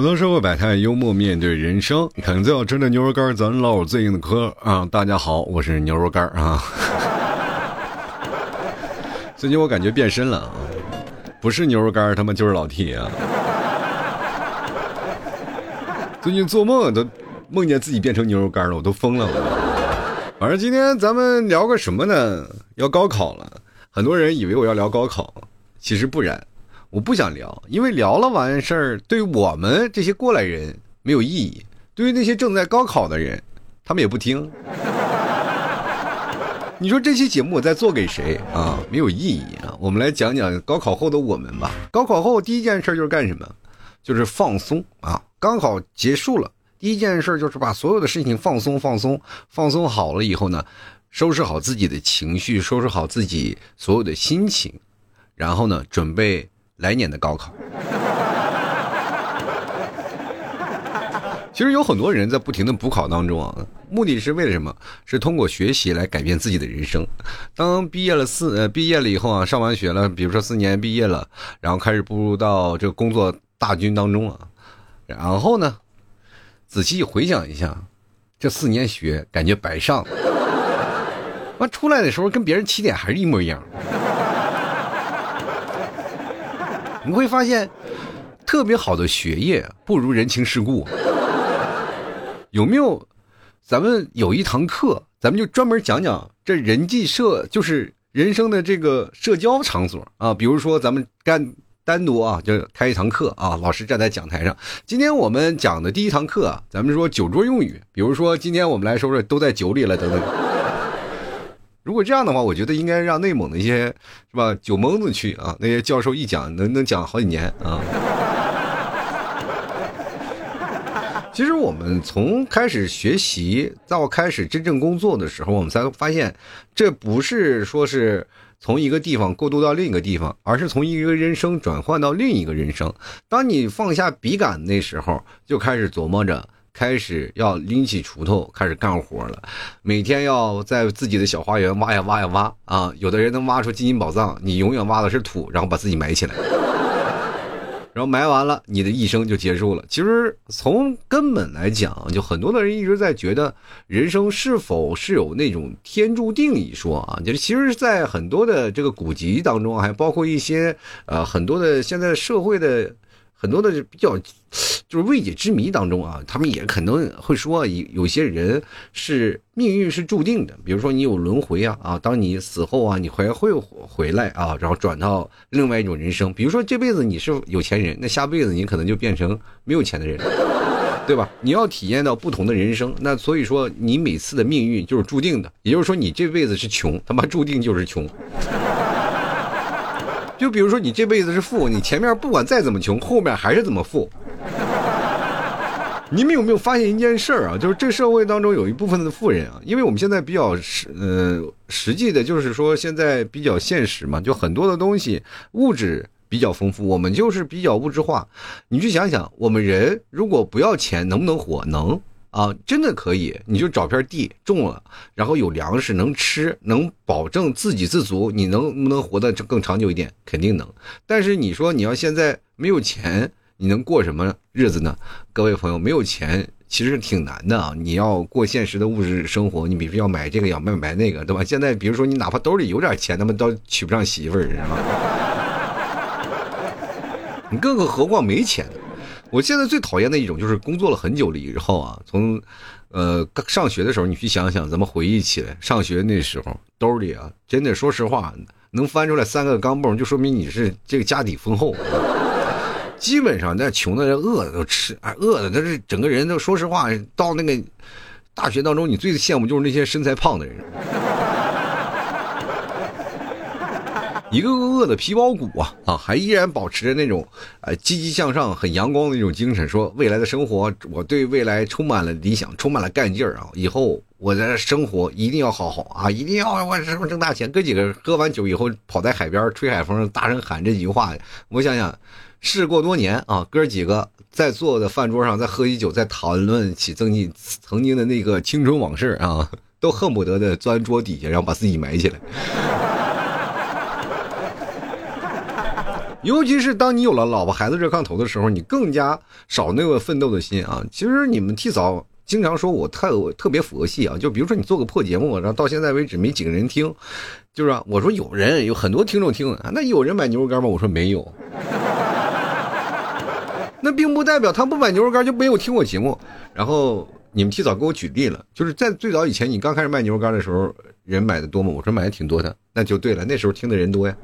普通社会百态，幽默面对人生。啃最好吃的牛肉干，咱唠最硬的嗑啊！大家好，我是牛肉干啊。最近我感觉变身了啊，不是牛肉干，他妈就是老 T 啊。最近做梦都梦见自己变成牛肉干了，我都疯了。反正今天咱们聊个什么呢？要高考了，很多人以为我要聊高考，其实不然。我不想聊，因为聊了完事儿，对我们这些过来人没有意义；对于那些正在高考的人，他们也不听。你说这期节目我在做给谁啊？没有意义啊！我们来讲讲高考后的我们吧。高考后第一件事就是干什么？就是放松啊！高考结束了，第一件事就是把所有的事情放松放松，放松好了以后呢，收拾好自己的情绪，收拾好自己所有的心情，然后呢，准备。来年的高考，其实有很多人在不停的补考当中啊，目的是为了什么？是通过学习来改变自己的人生。当毕业了四呃毕业了以后啊，上完学了，比如说四年毕业了，然后开始步入到这个工作大军当中啊，然后呢，仔细回想一下，这四年学感觉白上了，完出来的时候跟别人起点还是一模一样。你会发现，特别好的学业不如人情世故。有没有？咱们有一堂课，咱们就专门讲讲这人际社，就是人生的这个社交场所啊。比如说，咱们干单独啊，就开一堂课啊，老师站在讲台上。今天我们讲的第一堂课啊，咱们说酒桌用语。比如说，今天我们来说说都在酒里了等等。如果这样的话，我觉得应该让内蒙的一些是吧酒蒙子去啊，那些教授一讲能能讲好几年啊。其实我们从开始学习到开始真正工作的时候，我们才发现，这不是说是从一个地方过渡到另一个地方，而是从一个人生转换到另一个人生。当你放下笔杆那时候，就开始琢磨着。开始要拎起锄头开始干活了，每天要在自己的小花园挖呀挖呀挖啊！有的人能挖出金银宝藏，你永远挖的是土，然后把自己埋起来，然后埋完了，你的一生就结束了。其实从根本来讲，就很多的人一直在觉得人生是否是有那种天注定一说啊？就是其实，在很多的这个古籍当中，还包括一些呃很多的现在社会的。很多的比较就是未解之谜当中啊，他们也可能会说有有些人是命运是注定的，比如说你有轮回啊啊，当你死后啊，你还会回来啊，然后转到另外一种人生。比如说这辈子你是有钱人，那下辈子你可能就变成没有钱的人，对吧？你要体验到不同的人生，那所以说你每次的命运就是注定的，也就是说你这辈子是穷，他妈注定就是穷。就比如说，你这辈子是富，你前面不管再怎么穷，后面还是怎么富。你们有没有发现一件事儿啊？就是这社会当中有一部分的富人啊，因为我们现在比较实，呃，实际的就是说现在比较现实嘛，就很多的东西物质比较丰富，我们就是比较物质化。你去想想，我们人如果不要钱，能不能活？能。啊，真的可以，你就找片地种了，然后有粮食能吃，能保证自给自足，你能不能活得更长久一点？肯定能。但是你说你要现在没有钱，你能过什么日子呢？各位朋友，没有钱其实挺难的啊！你要过现实的物质生活，你比如说要买这个要买买那个，对吧？现在比如说你哪怕兜里有点钱，他们都娶不上媳妇儿，知道吗？你更何况没钱。我现在最讨厌的一种就是工作了很久了以后啊，从，呃，上学的时候，你去想想，咱们回忆起来，上学那时候兜里啊，真的说实话，能翻出来三个钢镚，就说明你是这个家底丰厚。基本上那穷的人饿的都吃，哎，饿的他是整个人都说实话，到那个大学当中，你最羡慕就是那些身材胖的人。一个个饿的皮包骨啊啊，还依然保持着那种呃积极向上、很阳光的那种精神，说未来的生活，我对未来充满了理想，充满了干劲儿啊！以后我的生活一定要好好啊，一定要我什么挣大钱。哥几个喝完酒以后，跑在海边吹海风，大声喊这几句话。我想想，事过多年啊，哥几个在坐的饭桌上，再喝起酒，再谈论起曾经曾经的那个青春往事啊，都恨不得的钻桌底下，然后把自己埋起来。尤其是当你有了老婆孩子热炕头的时候，你更加少那个奋斗的心啊。其实你们替嫂经常说我特特别佛系啊，就比如说你做个破节目，然后到现在为止没几个人听，就是啊我说有人有很多听众听啊，那有人买牛肉干吗？我说没有，那并不代表他不买牛肉干就没有听我节目。然后你们提早给我举例了，就是在最早以前你刚开始卖牛肉干的时候，人买的多吗？我说买的挺多的，那就对了，那时候听的人多呀。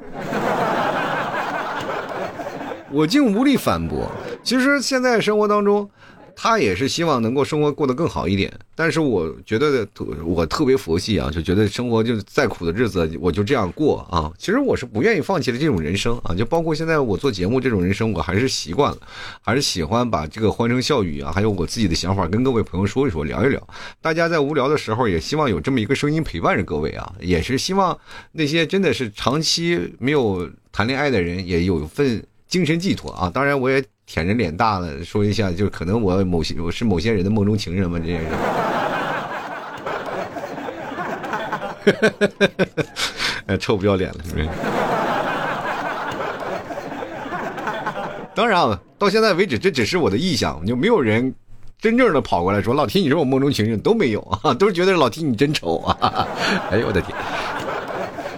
我竟无力反驳。其实现在生活当中，他也是希望能够生活过得更好一点。但是我觉得我特别佛系啊，就觉得生活就再苦的日子我就这样过啊。其实我是不愿意放弃的这种人生啊。就包括现在我做节目这种人生，我还是习惯了，还是喜欢把这个欢声笑语啊，还有我自己的想法跟各位朋友说一说，聊一聊。大家在无聊的时候，也希望有这么一个声音陪伴着各位啊。也是希望那些真的是长期没有谈恋爱的人，也有份。精神寄托啊！当然，我也舔着脸大了说一下，就可能我某些我是某些人的梦中情人嘛，这也是，哎，臭不要脸了，是不是？当然啊，到现在为止，这只是我的臆想，就没有人真正的跑过来说老提你是我梦中情人，都没有啊，都觉得老提你真丑啊！哎呦我的天！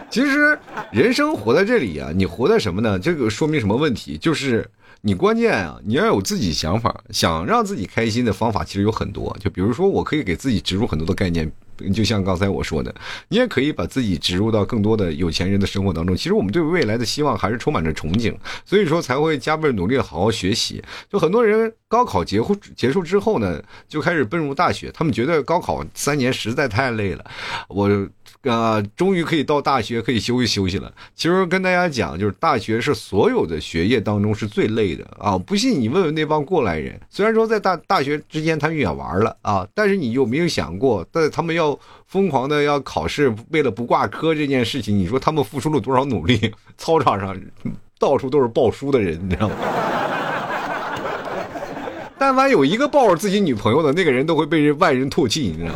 其实，人生活在这里啊，你活在什么呢？这个说明什么问题？就是你关键啊，你要有自己想法，想让自己开心的方法其实有很多。就比如说，我可以给自己植入很多的概念。就像刚才我说的，你也可以把自己植入到更多的有钱人的生活当中。其实我们对未来的希望还是充满着憧憬，所以说才会加倍努力好好学习。就很多人高考结束结束之后呢，就开始奔入大学，他们觉得高考三年实在太累了，我啊终于可以到大学可以休息休息了。其实跟大家讲，就是大学是所有的学业当中是最累的啊！不信你问问那帮过来人，虽然说在大大学之间他们也玩了啊，但是你有没有想过，在他们要疯狂的要考试，为了不挂科这件事情，你说他们付出了多少努力？操场上到处都是抱书的人，你知道吗？但凡有一个抱着自己女朋友的那个人，都会被人外人唾弃，你知道吗？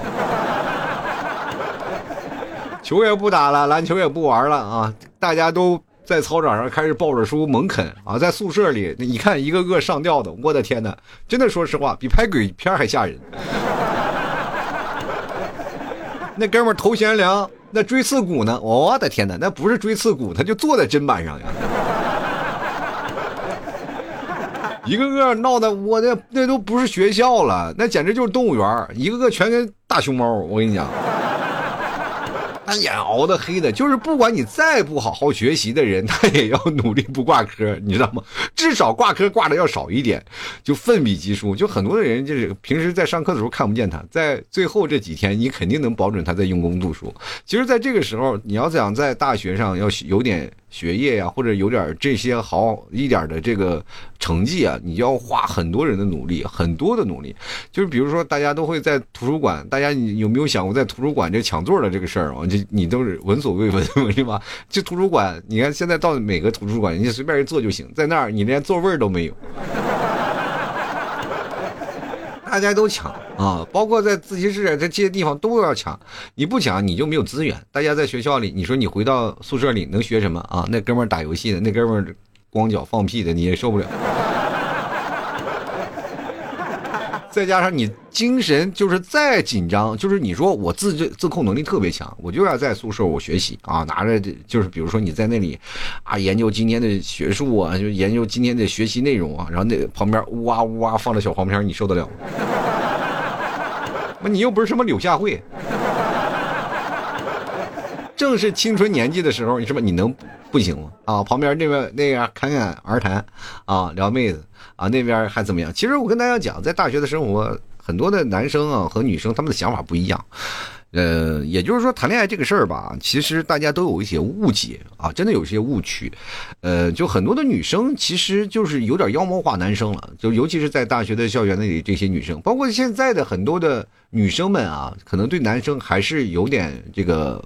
球也不打了，篮球也不玩了啊！大家都在操场上开始抱着书猛啃啊！在宿舍里，你看一个个上吊的，我的天哪！真的，说实话，比拍鬼片还吓人。那哥们头悬梁，那锥刺股呢？我的天哪，那不是锥刺股，他就坐在砧板上呀！一个个闹的，我的那都不是学校了，那简直就是动物园一个个全跟大熊猫。我跟你讲。那眼熬的黑的，就是不管你再不好好学习的人，他也要努力不挂科，你知道吗？至少挂科挂的要少一点，就奋笔疾书。就很多的人就是平时在上课的时候看不见他，在最后这几天，你肯定能保准他在用功读书。其实，在这个时候，你要想在大学上要有点。学业呀，或者有点这些好一点的这个成绩啊，你要花很多人的努力，很多的努力。就是比如说，大家都会在图书馆，大家你有没有想过在图书馆这抢座的这个事儿啊？这你都是闻所未闻，是吧？这图书馆，你看现在到每个图书馆，你随便一坐就行，在那儿你连座位都没有。大家都抢啊，包括在自习室在这些地方都要抢，你不抢你就没有资源。大家在学校里，你说你回到宿舍里能学什么啊？那哥们打游戏的，那哥们光脚放屁的，你也受不了。再加上你精神就是再紧张，就是你说我自制自控能力特别强，我就要在宿舍我学习啊，拿着就是比如说你在那里啊研究今天的学术啊，就研究今天的学习内容啊，然后那旁边呜哇呜哇放着小黄片，你受得了吗？你又不是什么柳下惠，正是青春年纪的时候，你是不是你能不行吗？啊，旁边那边那个侃侃而谈啊，撩妹子。啊，那边还怎么样？其实我跟大家讲，在大学的生活，很多的男生啊和女生他们的想法不一样。呃，也就是说，谈恋爱这个事儿吧，其实大家都有一些误解啊，真的有些误区。呃，就很多的女生其实就是有点妖魔化男生了，就尤其是在大学的校园那里这些女生，包括现在的很多的女生们啊，可能对男生还是有点这个。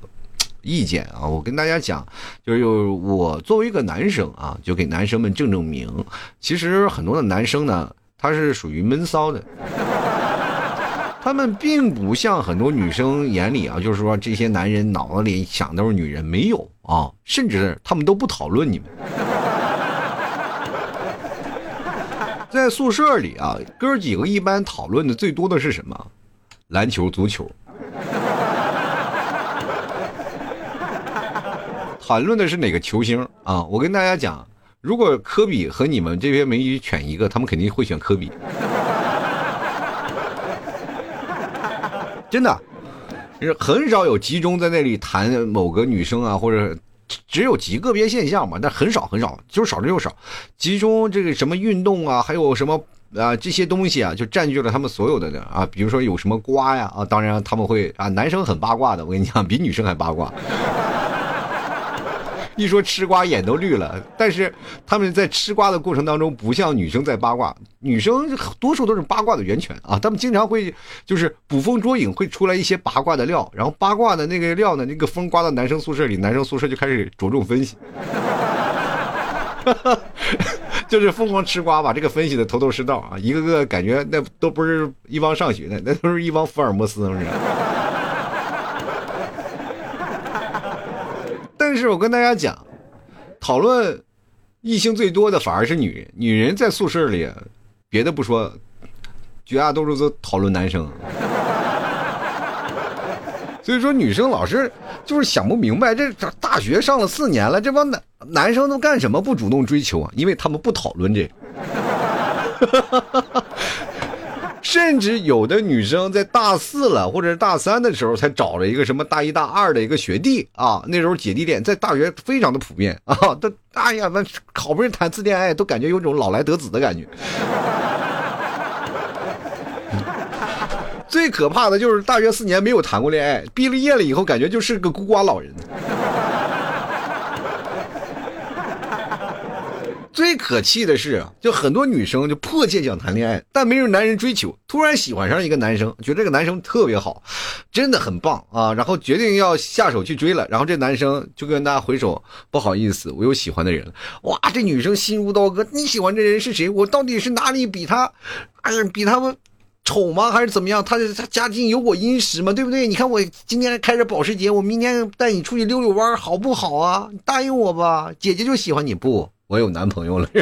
意见啊，我跟大家讲，就是我作为一个男生啊，就给男生们正正名。其实很多的男生呢，他是属于闷骚的，他们并不像很多女生眼里啊，就是说这些男人脑子里想都是女人，没有啊，甚至他们都不讨论你们。在宿舍里啊，哥几个一般讨论的最多的是什么？篮球、足球。谈论的是哪个球星啊？我跟大家讲，如果科比和你们这边美女选一个，他们肯定会选科比。真的，是很少有集中在那里谈某个女生啊，或者只有极个别现象嘛，但很少很少，就是少之又少。集中这个什么运动啊，还有什么啊这些东西啊，就占据了他们所有的啊，比如说有什么瓜呀啊，当然他们会啊，男生很八卦的，我跟你讲，比女生还八卦。一说吃瓜，眼都绿了。但是他们在吃瓜的过程当中，不像女生在八卦，女生多数都是八卦的源泉啊。他们经常会就是捕风捉影，会出来一些八卦的料，然后八卦的那个料呢，那个风刮到男生宿舍里，男生宿舍就开始着重分析，就是疯狂吃瓜，把这个分析的头头是道啊。一个个感觉那都不是一帮上学的，那都是一帮福尔摩斯，是不是？但是我跟大家讲，讨论异性最多的反而是女人。女人在宿舍里，别的不说，绝大多数都讨论男生。所以说，女生老是就是想不明白，这大学上了四年了，这帮男男生都干什么不主动追求啊？因为他们不讨论这。甚至有的女生在大四了或者是大三的时候才找了一个什么大一大二的一个学弟啊，那时候姐弟恋在大学非常的普遍啊，都哎呀，那好不容易谈次恋爱，都感觉有种老来得子的感觉。最可怕的就是大学四年没有谈过恋爱，毕了业了以后感觉就是个孤寡老人。最可气的是，就很多女生就迫切想谈恋爱，但没有男人追求，突然喜欢上一个男生，觉得这个男生特别好，真的很棒啊，然后决定要下手去追了，然后这男生就跟大家回首，不好意思，我有喜欢的人了。哇，这女生心如刀割，你喜欢这人是谁？我到底是哪里比他，哎呀，比他们丑吗？还是怎么样？他他家境有我殷实吗？对不对？你看我今天开着保时捷，我明天带你出去溜溜弯，好不好啊？答应我吧，姐姐就喜欢你不？我有男朋友了，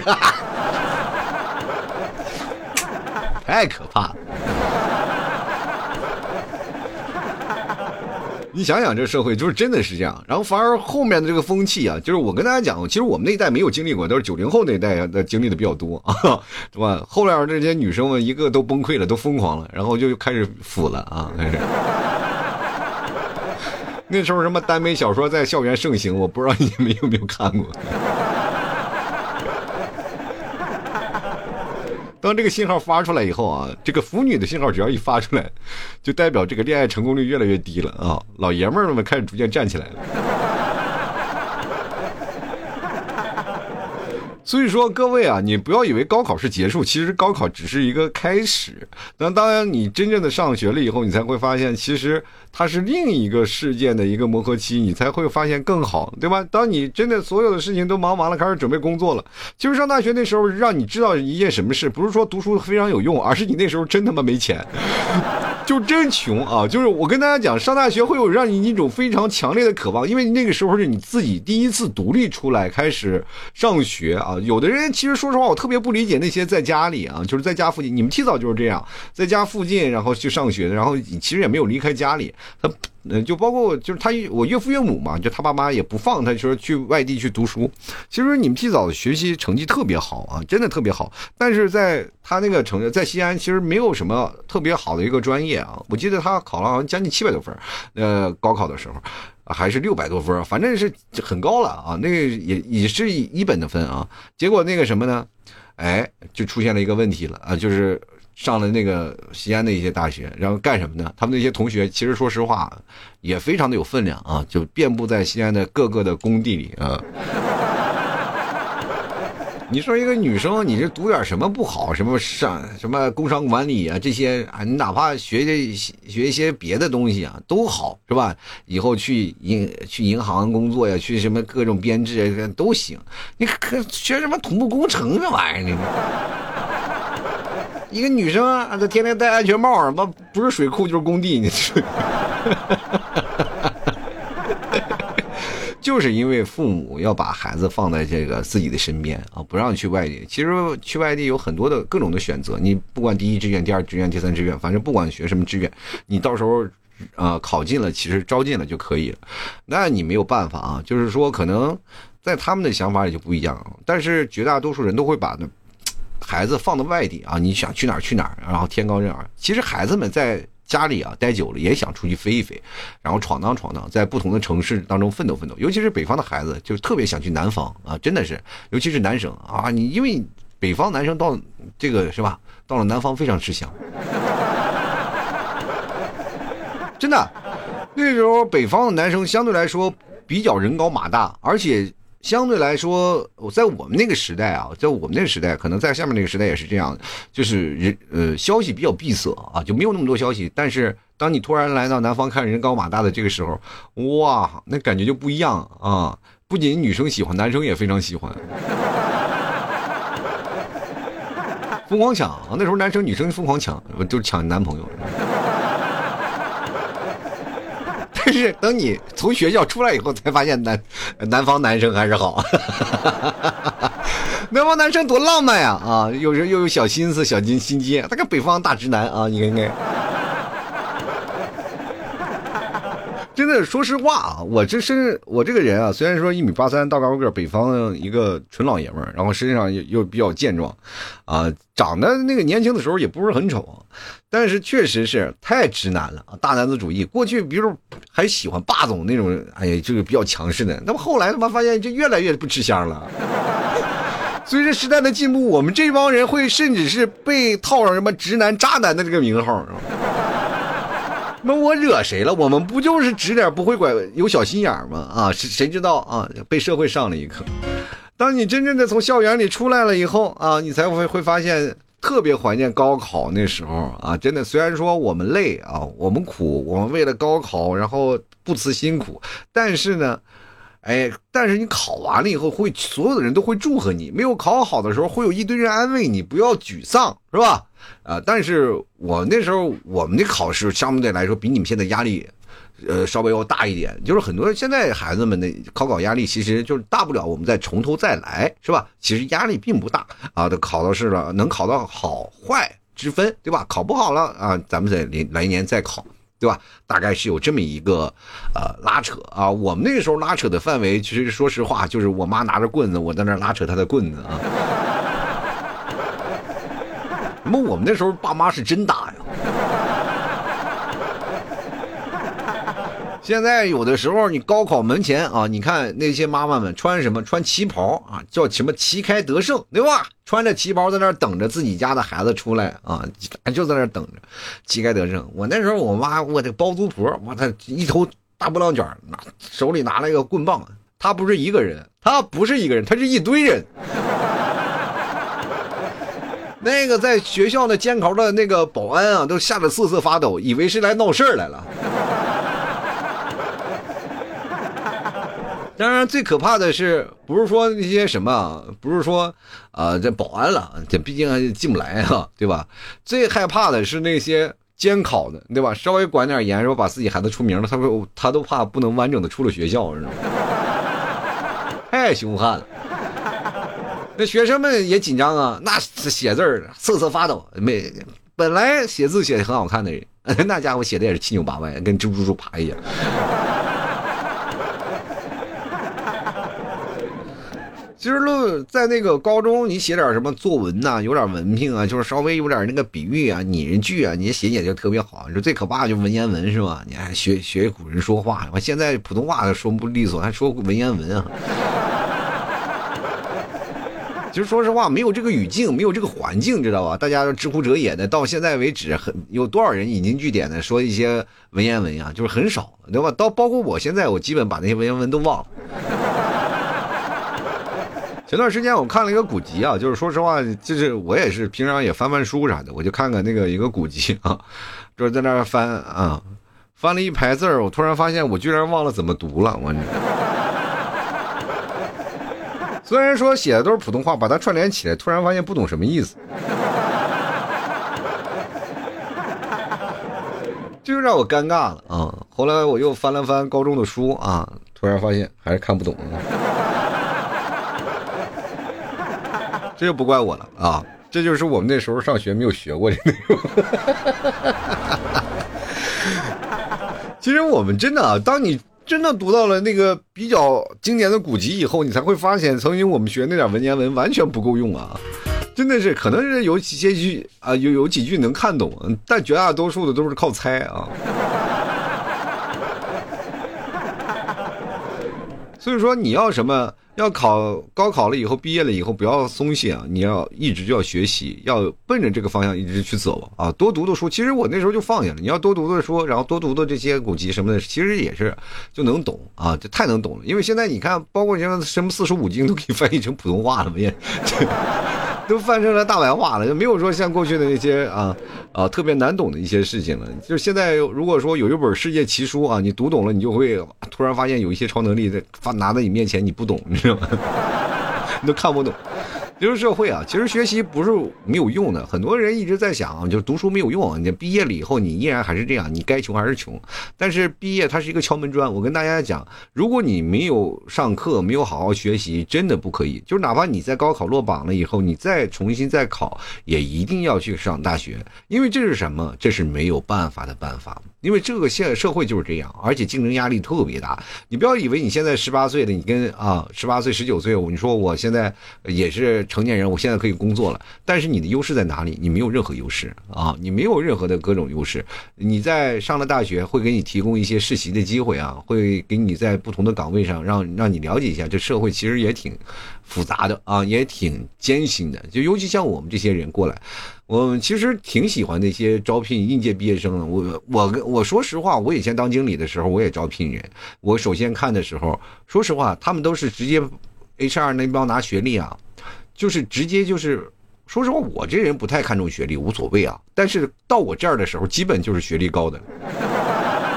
太可怕了！你想想，这社会就是真的是这样。然后反而后面的这个风气啊，就是我跟大家讲，其实我们那一代没有经历过，都是九零后那一代的经历的比较多啊，对吧？后来这些女生们一个都崩溃了，都疯狂了，然后就开始腐了啊，开始。那时候什么耽美小说在校园盛行，我不知道你们有没有看过。当这个信号发出来以后啊，这个腐女的信号只要一发出来，就代表这个恋爱成功率越来越低了啊！老爷们们开始逐渐站起来了。所以说，各位啊，你不要以为高考是结束，其实高考只是一个开始。那当然，你真正的上学了以后，你才会发现，其实它是另一个事件的一个磨合期，你才会发现更好，对吧？当你真的所有的事情都忙完了，开始准备工作了，其实上大学那时候让你知道一件什么事，不是说读书非常有用，而是你那时候真他妈没钱。就真穷啊！就是我跟大家讲，上大学会有让你一种非常强烈的渴望，因为那个时候是你自己第一次独立出来开始上学啊。有的人其实说实话，我特别不理解那些在家里啊，就是在家附近，你们提早就是这样，在家附近然后去上学，然后其实也没有离开家里，他。嗯，就包括就是他我岳父岳母嘛，就他爸妈也不放他，说去外地去读书。其实你们提早的学习成绩特别好啊，真的特别好。但是在他那个城，在西安其实没有什么特别好的一个专业啊。我记得他考了好像将近七百多分，呃，高考的时候还是六百多分，反正是很高了啊。那个也也是一本的分啊。结果那个什么呢？哎，就出现了一个问题了啊，就是。上了那个西安的一些大学，然后干什么呢？他们那些同学其实说实话，也非常的有分量啊，就遍布在西安的各个的工地里啊。你说一个女生，你这读点什么不好？什么上什么工商管理啊这些啊，你哪怕学学一些别的东西啊都好，是吧？以后去银去银行工作呀，去什么各种编制都行。你可学什么土木工程这玩意儿呢？一个女生啊，她天天戴安全帽，妈不是水库就是工地，你就是因为父母要把孩子放在这个自己的身边啊，不让去外地。其实去外地有很多的各种的选择，你不管第一志愿、第二志愿、第三志愿，反正不管学什么志愿，你到时候啊考进了，其实招进了就可以了。那你没有办法啊，就是说可能在他们的想法里就不一样，但是绝大多数人都会把孩子放到外地啊，你想去哪儿去哪儿，然后天高任远。其实孩子们在。家里啊，待久了也想出去飞一飞，然后闯荡闯荡，在不同的城市当中奋斗奋斗。尤其是北方的孩子，就特别想去南方啊，真的是，尤其是男生啊，你因为北方男生到这个是吧，到了南方非常吃香，真的，那时候北方的男生相对来说比较人高马大，而且。相对来说，我在我们那个时代啊，在我们那个时代，可能在下面那个时代也是这样，就是人呃消息比较闭塞啊，就没有那么多消息。但是当你突然来到南方看人高马大的这个时候，哇，那感觉就不一样啊！不仅女生喜欢，男生也非常喜欢，疯狂抢。那时候男生女生疯狂抢，都抢男朋友。就是等你从学校出来以后，才发现南南方男生还是好，南方男生多浪漫呀！啊，有时又有小心思、小心心机，他个北方大直男啊，你看看。真的，说实话啊，我这身我这个人啊，虽然说一米八三，大高个，北方一个纯老爷们儿，然后身上又又比较健壮，啊，长得那个年轻的时候也不是很丑，但是确实是太直男了啊，大男子主义。过去比如还喜欢霸总那种，哎呀，就是比较强势的。那么后来他妈发现这越来越不吃香了。随着时代的进步，我们这帮人会甚至是被套上什么直男、渣男的这个名号。那我惹谁了？我们不就是指点不会拐，有小心眼吗？啊，谁谁知道啊？被社会上了一课。当你真正的从校园里出来了以后啊，你才会会发现特别怀念高考那时候啊！真的，虽然说我们累啊，我们苦，我们为了高考然后不辞辛苦，但是呢。哎，但是你考完了以后，会所有的人都会祝贺你。没有考好的时候，会有一堆人安慰你，不要沮丧，是吧？啊，但是我那时候我们的考试相对来说比你们现在压力，呃，稍微要大一点。就是很多现在孩子们的考考压力，其实就是大不了我们再从头再来，是吧？其实压力并不大啊。都考到试了，能考到好坏之分，对吧？考不好了啊，咱们再来来年再考。对吧？大概是有这么一个，呃，拉扯啊。我们那个时候拉扯的范围，其实说实话，就是我妈拿着棍子，我在那拉扯她的棍子啊。那么我们那时候爸妈是真打呀。现在有的时候，你高考门前啊，你看那些妈妈们穿什么？穿旗袍啊，叫什么旗开得胜，对吧？穿着旗袍在那等着自己家的孩子出来啊，就在那等着，旗开得胜。我那时候，我妈，我的包租婆，我她一头大波浪卷，手里拿了一个棍棒。她不是一个人，她不是一个人，她是一堆人。那个在学校的监考的那个保安啊，都吓得瑟瑟发抖，以为是来闹事儿来了。当然，最可怕的是，不是说那些什么，不是说，啊，这保安了，这毕竟进不来啊，对吧？最害怕的是那些监考的，对吧？稍微管点严，说把自己孩子出名了，他说他都怕不能完整的出了学校，知道吗？太凶悍了。那学生们也紧张啊，那写字儿瑟瑟发抖，没本来写字写的很好看的人，那家伙写的也是七扭八歪，跟蜘蛛蛛爬一样。其实论在那个高中，你写点什么作文呐，有点文凭啊，就是稍微有点那个比喻啊、拟人句啊，你写写就特别好。你说最可怕就文言文是吧？你还学学古人说话，我现在普通话都说不利索，还说文言文啊？其实说实话，没有这个语境，没有这个环境，知道吧？大家都知乎者也的，到现在为止，很有多少人引经据典的说一些文言文啊？就是很少，对吧？到包括我现在，我基本把那些文言文都忘了。前段时间我看了一个古籍啊，就是说实话，就是我也是平常也翻翻书啥的，我就看看那个一个古籍啊，就是在那翻啊，翻了一排字儿，我突然发现我居然忘了怎么读了，我。虽然说写的都是普通话，把它串联起来，突然发现不懂什么意思，就让我尴尬了啊。后来我又翻了翻高中的书啊。突突然发现还是看不懂。这就不怪我了啊，这就是我们那时候上学没有学过的内容。其实我们真的啊，当你真的读到了那个比较经典的古籍以后，你才会发现，曾经我们学那点文言文完全不够用啊！真的是，可能是有几些句啊，有有几句能看懂，但绝大多数的都是靠猜啊。所以说，你要什么？要考高考了以后，毕业了以后不要松懈啊！你要一直就要学习，要奔着这个方向一直去走啊！多读读书。其实我那时候就放下了。你要多读读书，然后多读读这些古籍什么的，其实也是就能懂啊！这太能懂了。因为现在你看，包括像什么四书五经都可以翻译成普通话了嘛，也。都翻成了大白话了，就没有说像过去的那些啊啊特别难懂的一些事情了。就现在，如果说有一本世界奇书啊，你读懂了，你就会突然发现有一些超能力在发拿在你面前，你不懂，你知道吗？你都看不懂。就是社会啊，其实学习不是没有用的。很多人一直在想，就是读书没有用。你毕业了以后，你依然还是这样，你该穷还是穷。但是毕业它是一个敲门砖。我跟大家讲，如果你没有上课，没有好好学习，真的不可以。就是哪怕你在高考落榜了以后，你再重新再考，也一定要去上大学，因为这是什么？这是没有办法的办法。因为这个现社会就是这样，而且竞争压力特别大。你不要以为你现在十八岁的，你跟啊十八岁、十九岁，你说我现在也是成年人，我现在可以工作了。但是你的优势在哪里？你没有任何优势啊！你没有任何的各种优势。你在上了大学，会给你提供一些实习的机会啊，会给你在不同的岗位上让让你了解一下这社会其实也挺复杂的啊，也挺艰辛的。就尤其像我们这些人过来。我其实挺喜欢那些招聘应届毕业生的。我我我说实话，我以前当经理的时候，我也招聘人。我首先看的时候，说实话，他们都是直接 HR 那帮拿学历啊，就是直接就是。说实话，我这人不太看重学历，无所谓啊。但是到我这儿的时候，基本就是学历高的，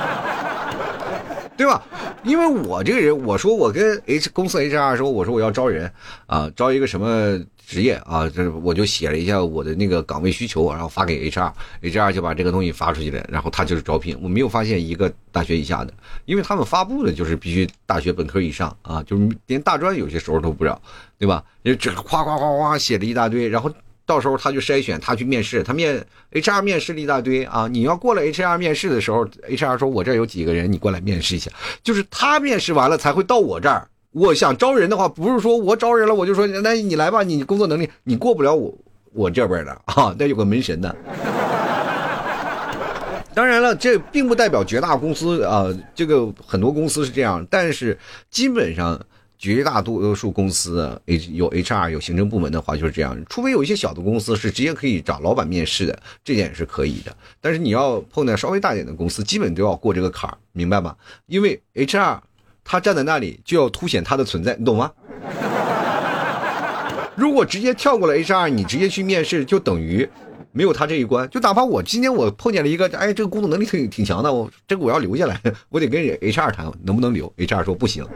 对吧？因为我这个人，我说我跟 H 公司 HR 说，我说我要招人啊，招一个什么？职业啊，这我就写了一下我的那个岗位需求，然后发给 HR，HR 就把这个东西发出去了，然后他就是招聘。我没有发现一个大学以下的，因为他们发布的就是必须大学本科以上啊，就是连大专有些时候都不让，对吧？就这夸夸夸夸写了一大堆，然后到时候他就筛选，他去面试，他面 HR 面试了一大堆啊。你要过了 HR 面试的时候，HR 说我这有几个人，你过来面试一下，就是他面试完了才会到我这儿。我想招人的话，不是说我招人了，我就说那你来吧，你工作能力你过不了我我这边的 啊，那有个门神的。当然了，这并不代表绝大公司啊，这个很多公司是这样，但是基本上绝大多数公司 H 有 HR 有行政部门的话就是这样，除非有一些小的公司是直接可以找老板面试的，这点是可以的。但是你要碰到稍微大点的公司，基本都要过这个坎儿，明白吗？因为 HR。他站在那里就要凸显他的存在，你懂吗？如果直接跳过了 HR，你直接去面试，就等于没有他这一关。就哪怕我今天我碰见了一个，哎，这个工作能力挺挺强的，我这个我要留下来，我得跟 HR 谈能不能留。HR 说不行，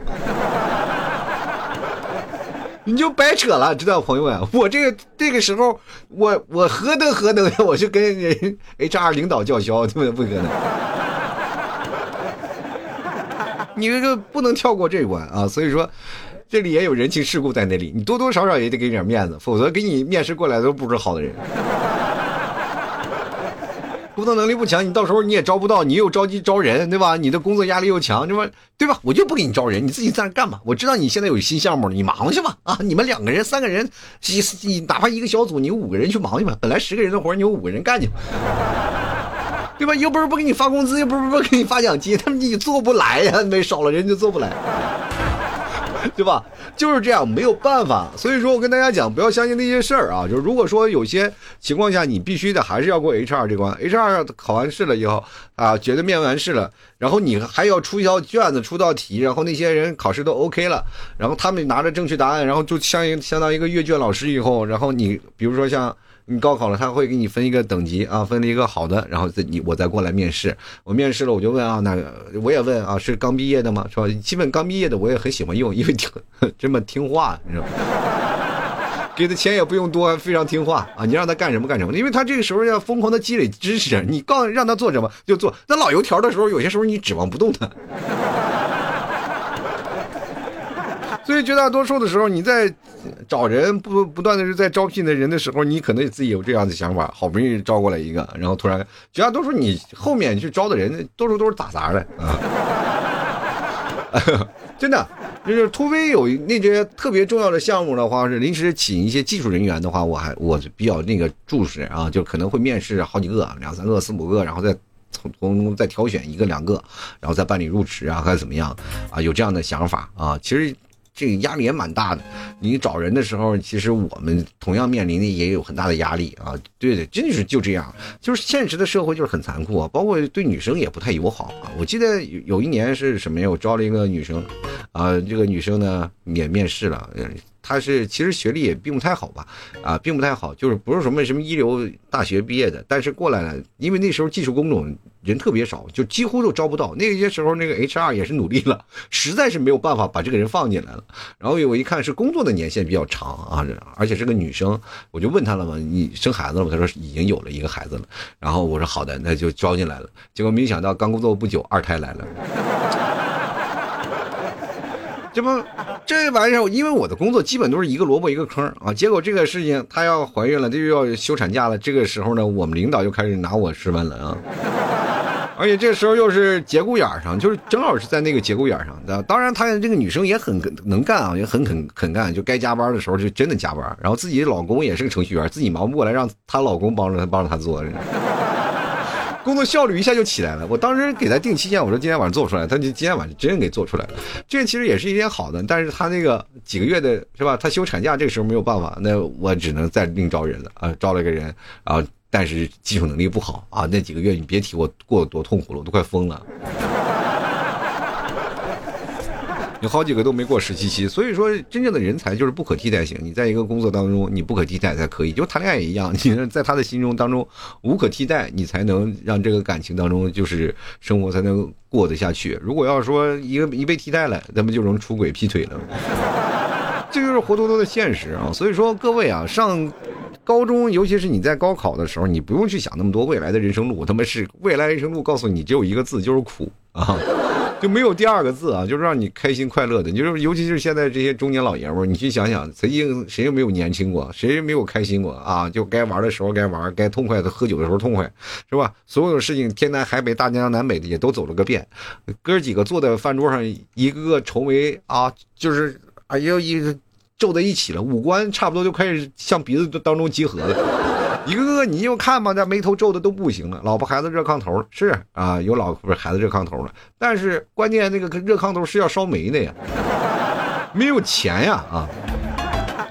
你就白扯了，知道朋友们？我这个这个时候，我我何德何能呀？我就跟人 HR 领导叫嚣，对不对不可能。你这个不能跳过这关啊！所以说，这里也有人情世故在那里，你多多少少也得给点面子，否则给你面试过来都不是好的人。工作能力不强，你到时候你也招不到，你又着急招人，对吧？你的工作压力又强，对吧？对吧？我就不给你招人，你自己在那干吧。我知道你现在有新项目，你忙去吧。啊，你们两个人、三个人，你你哪怕一个小组，你五个人去忙去吧。本来十个人的活，你有五个人干去。对吧？又不是不给你发工资，又不是不给你发奖金，他们你做不来呀，没少了人就做不来，对吧？就是这样，没有办法。所以说我跟大家讲，不要相信那些事儿啊。就是如果说有些情况下你必须的还是要过 HR 这关，HR 考完试了以后啊，觉得面完试了，然后你还要出一道卷子，出道题，然后那些人考试都 OK 了，然后他们拿着正确答案，然后就相相当于一个阅卷老师以后，然后你比如说像。你高考了，他会给你分一个等级啊，分了一个好的，然后再你我再过来面试。我面试了，我就问啊，那个我也问啊，是刚毕业的吗？是吧？基本刚毕业的我也很喜欢用，因为听 这么听话，你知道吗？给的钱也不用多，非常听话啊。你让他干什么干什么，因为他这个时候要疯狂的积累知识。你告让他做什么就做。那老油条的时候，有些时候你指望不动他。所以绝大多数的时候，你在找人不不断的是在招聘的人的时候，你可能自己有这样的想法，好不容易招过来一个，然后突然绝大多数你后面去招的人，多数都是打杂的啊。真的，就是突飞有那些特别重要的项目的话，是临时请一些技术人员的话，我还我比较那个重视啊，就可能会面试好几个，两三个、四五个，然后再从从中再挑选一个两个，然后再办理入职啊，还是怎么样啊？有这样的想法啊，其实。这个压力也蛮大的，你找人的时候，其实我们同样面临的也有很大的压力啊。对对，真的是就这样，就是现实的社会就是很残酷啊，包括对女生也不太友好啊。我记得有有一年是什么呀？我招了一个女生，啊，这个女生呢也面试了。他是其实学历也并不太好吧，啊，并不太好，就是不是什么什么一流大学毕业的，但是过来了，因为那时候技术工种人特别少，就几乎都招不到。那些时候那个 HR 也是努力了，实在是没有办法把这个人放进来了。然后我一看是工作的年限比较长啊，而且是个女生，我就问她了嘛，你生孩子了吗？她说已经有了一个孩子了。然后我说好的，那就招进来了。结果没想到刚工作不久，二胎来了。这不，这玩意儿，因为我的工作基本都是一个萝卜一个坑啊。结果这个事情，她要怀孕了，这又要休产假了。这个时候呢，我们领导就开始拿我试问了啊。而且这时候又是节骨眼上，就是正好是在那个节骨眼上。当然，她这个女生也很能干啊，也很肯肯干，就该加班的时候就真的加班。然后自己老公也是个程序员，自己忙不过来，让她老公帮着她帮着她做。工作效率一下就起来了。我当时给他定期限，我说今天晚上做出来，他就今天晚上真给做出来了。这其实也是一件好的，但是他那个几个月的是吧？他休产假这个时候没有办法，那我只能再另招人了啊，招了个人啊，但是技术能力不好啊，那几个月你别提我过得多痛苦了，我都快疯了。有好几个都没过实习期，所以说真正的人才就是不可替代性。你在一个工作当中，你不可替代才可以，就谈恋爱也一样，你在他的心中当中无可替代，你才能让这个感情当中就是生活才能过得下去。如果要说一个一被替代了，那么就能出轨劈腿了，这就是活脱脱的现实啊！所以说各位啊，上高中，尤其是你在高考的时候，你不用去想那么多未来的人生路，他妈是未来人生路告诉你只有一个字，就是苦啊。就没有第二个字啊，就是让你开心快乐的。就是尤其是现在这些中年老爷们儿，你去想想，曾经谁又没有年轻过，谁没有开心过啊？就该玩的时候该玩，该痛快的喝酒的时候痛快，是吧？所有的事情天南海北、大江南北的也都走了个遍。哥几个坐在饭桌上，一个个愁眉啊，就是哎呀一皱在一起了，五官差不多就开始向鼻子当中集合了。一个个你就看吧，那眉头皱的都不行了。老婆孩子热炕头是啊，有老婆孩子热炕头了。但是关键那个热炕头是要烧煤的呀，没有钱呀啊！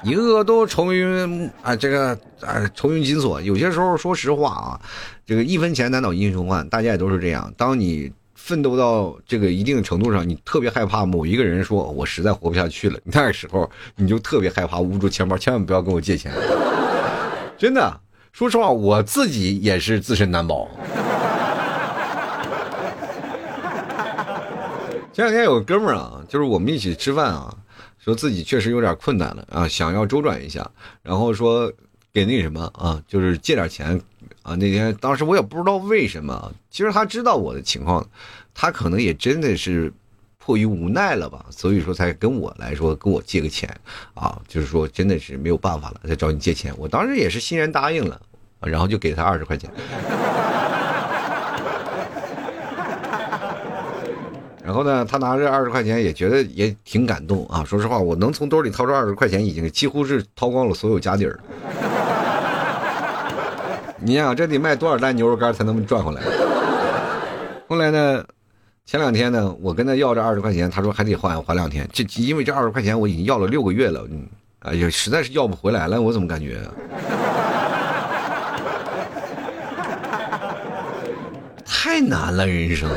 一个个都愁云啊，这个啊愁云紧锁。有些时候说实话啊，这个一分钱难倒英雄汉，大家也都是这样。当你奋斗到这个一定程度上，你特别害怕某一个人说我实在活不下去了，那个时候你就特别害怕捂住钱包，千万不要跟我借钱，真的。说实话，我自己也是自身难保。前两天有个哥们儿啊，就是我们一起吃饭啊，说自己确实有点困难了啊，想要周转一下，然后说给那什么啊，就是借点钱啊。那天当时我也不知道为什么，其实他知道我的情况，他可能也真的是迫于无奈了吧，所以说才跟我来说跟我借个钱啊，就是说真的是没有办法了，再找你借钱。我当时也是欣然答应了。然后就给他二十块钱，然后呢，他拿着二十块钱也觉得也挺感动啊。说实话，我能从兜里掏出二十块钱，已经几乎是掏光了所有家底儿。你想，这得卖多少袋牛肉干才能赚回来？后来呢，前两天呢，我跟他要这二十块钱，他说还得还还两天。这因为这二十块钱我已经要了六个月了，嗯，哎呀，实在是要不回来了，我怎么感觉？太难了，人生。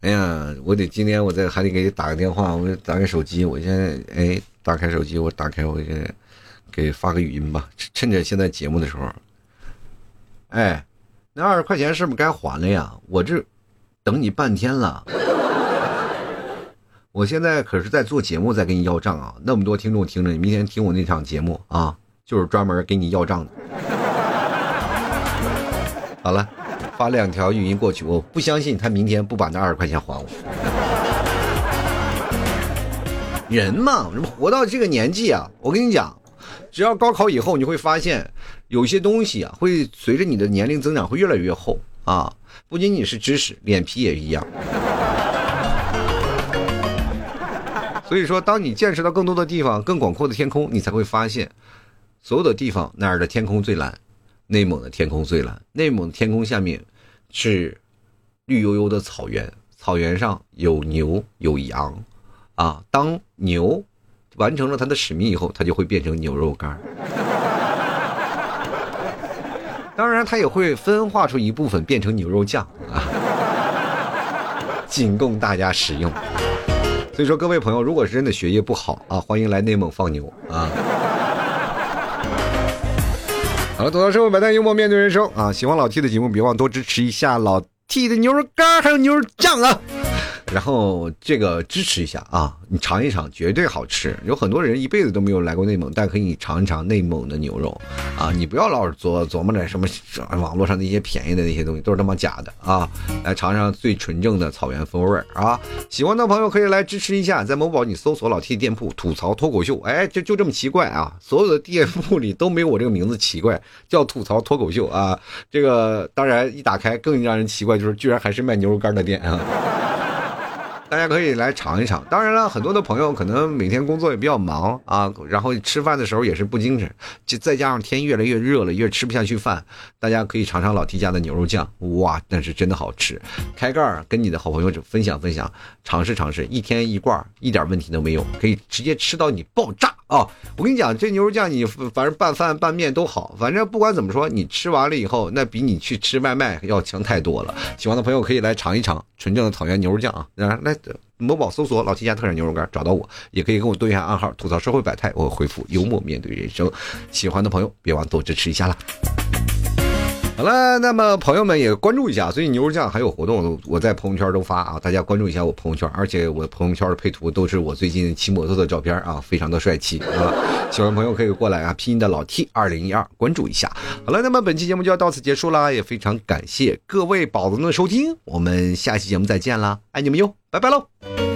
哎呀，我得今天我再还得给你打个电话，我打开手机，我现在哎，打开手机，我打开我给给发个语音吧，趁着现在节目的时候。哎，那二十块钱是不是该还了呀？我这等你半天了，我现在可是在做节目，在跟你要账啊！那么多听众听着，你明天听我那场节目啊，就是专门给你要账的。好了，发两条语音过去，我不相信他明天不把那二十块钱还我。人嘛，活到这个年纪啊，我跟你讲，只要高考以后，你会发现有些东西啊，会随着你的年龄增长会越来越厚啊，不仅仅是知识，脸皮也一样。所以说，当你见识到更多的地方、更广阔的天空，你才会发现，所有的地方哪儿的天空最蓝？内蒙的天空最蓝。内蒙天空下面是绿油油的草原，草原上有牛有羊，啊，当牛完成了它的使命以后，它就会变成牛肉干当然，它也会分化出一部分变成牛肉酱啊，仅供大家使用。所以说，各位朋友，如果是真的学业不好啊，欢迎来内蒙放牛啊！好了，走到社会百态，幽默面对人生啊！喜欢老 T 的节目，别忘多支持一下老 T 的牛肉干还有牛肉酱啊！然后这个支持一下啊，你尝一尝，绝对好吃。有很多人一辈子都没有来过内蒙，但可以尝一尝内蒙的牛肉啊！你不要老是琢琢磨着什么网络上那些便宜的那些东西，都是他妈假的啊！来尝尝最纯正的草原风味啊！喜欢的朋友可以来支持一下，在某宝你搜索老 T 店铺吐槽脱口秀，哎，就就这么奇怪啊！所有的店铺里都没有我这个名字奇怪，叫吐槽脱口秀啊！这个当然一打开更让人奇怪，就是居然还是卖牛肉干的店啊！大家可以来尝一尝。当然了，很多的朋友可能每天工作也比较忙啊，然后吃饭的时候也是不精神，就再加上天越来越热了，越吃不下去饭。大家可以尝尝老 T 家的牛肉酱，哇，那是真的好吃。开盖儿跟你的好朋友分享分享，尝试尝试，一天一罐，一点问题都没有，可以直接吃到你爆炸哦！我跟你讲，这牛肉酱你反正拌饭拌面都好，反正不管怎么说，你吃完了以后，那比你去吃外卖要强太多了。喜欢的朋友可以来尝一尝纯正的草原牛肉酱啊，来。某宝搜索“老七家特产牛肉干”，找到我，也可以跟我对一下暗号，吐槽社会百态，我回复幽默面对人生。喜欢的朋友别忘多支持一下啦。好了，那么朋友们也关注一下，最近牛肉酱还有活动，我在朋友圈都发啊，大家关注一下我朋友圈，而且我朋友圈的配图都是我最近骑摩托的照片啊，非常的帅气啊。喜欢朋友可以过来啊，拼音的老 T 二零一二关注一下。好了，那么本期节目就要到此结束啦，也非常感谢各位宝子们的收听，我们下期节目再见啦，爱你们哟，拜拜喽。